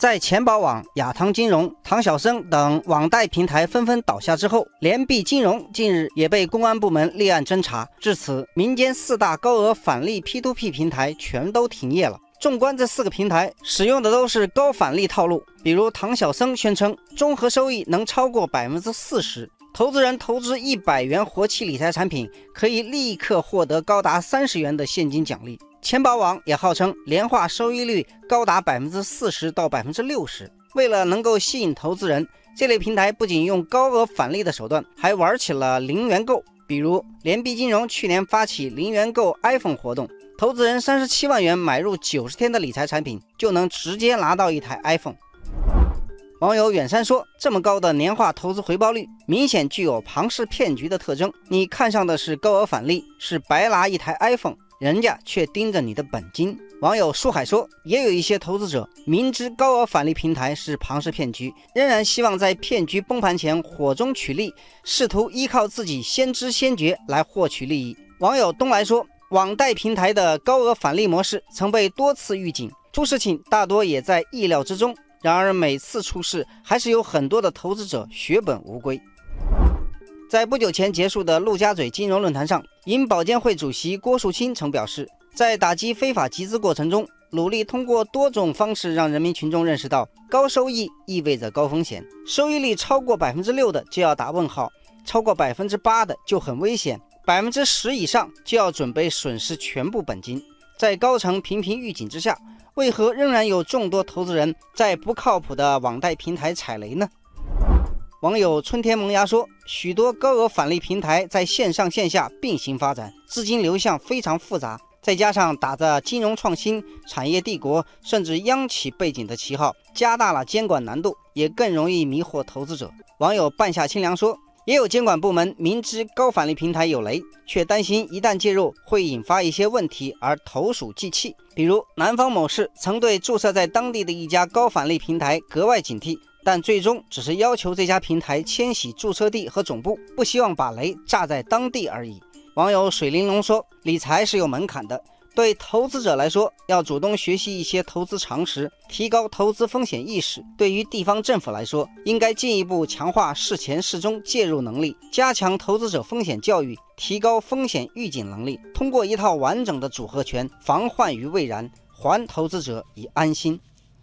在钱宝网、亚唐金融、唐小生等网贷平台纷纷倒下之后，联币金融近日也被公安部门立案侦查。至此，民间四大高额返利 P2P 平台全都停业了。纵观这四个平台，使用的都是高返利套路。比如唐小生宣称，综合收益能超过百分之四十，投资人投资一百元活期理财产品，可以立刻获得高达三十元的现金奖励。钱宝网也号称年化收益率高达百分之四十到百分之六十。为了能够吸引投资人，这类平台不仅用高额返利的手段，还玩起了零元购。比如联币金融去年发起零元购 iPhone 活动。投资人三十七万元买入九十天的理财产品，就能直接拿到一台 iPhone。网友远山说：“这么高的年化投资回报率，明显具有庞氏骗局的特征。你看上的是高额返利，是白拿一台 iPhone，人家却盯着你的本金。”网友树海说：“也有一些投资者明知高额返利平台是庞氏骗局，仍然希望在骗局崩盘前火中取栗，试图依靠自己先知先觉来获取利益。”网友东来说。网贷平台的高额返利模式曾被多次预警，出事情大多也在意料之中。然而每次出事，还是有很多的投资者血本无归。在不久前结束的陆家嘴金融论坛上，银保监会主席郭树清曾表示，在打击非法集资过程中，努力通过多种方式让人民群众认识到，高收益意味着高风险，收益率超过百分之六的就要打问号，超过百分之八的就很危险。百分之十以上就要准备损失全部本金。在高层频频预警之下，为何仍然有众多投资人在不靠谱的网贷平台踩雷呢？网友春天萌芽说，许多高额返利平台在线上线下并行发展，资金流向非常复杂，再加上打着金融创新、产业帝国甚至央企背景的旗号，加大了监管难度，也更容易迷惑投资者。网友半夏清凉说。也有监管部门明知高返利平台有雷，却担心一旦介入会引发一些问题而投鼠忌器。比如南方某市曾对注册在当地的一家高返利平台格外警惕，但最终只是要求这家平台迁徙注册地和总部，不希望把雷炸在当地而已。网友水玲珑说：“理财是有门槛的。”对投资者来说，要主动学习一些投资常识，提高投资风险意识；对于地方政府来说，应该进一步强化事前事中介入能力，加强投资者风险教育，提高风险预警能力，通过一套完整的组合拳，防患于未然，还投资者以安心。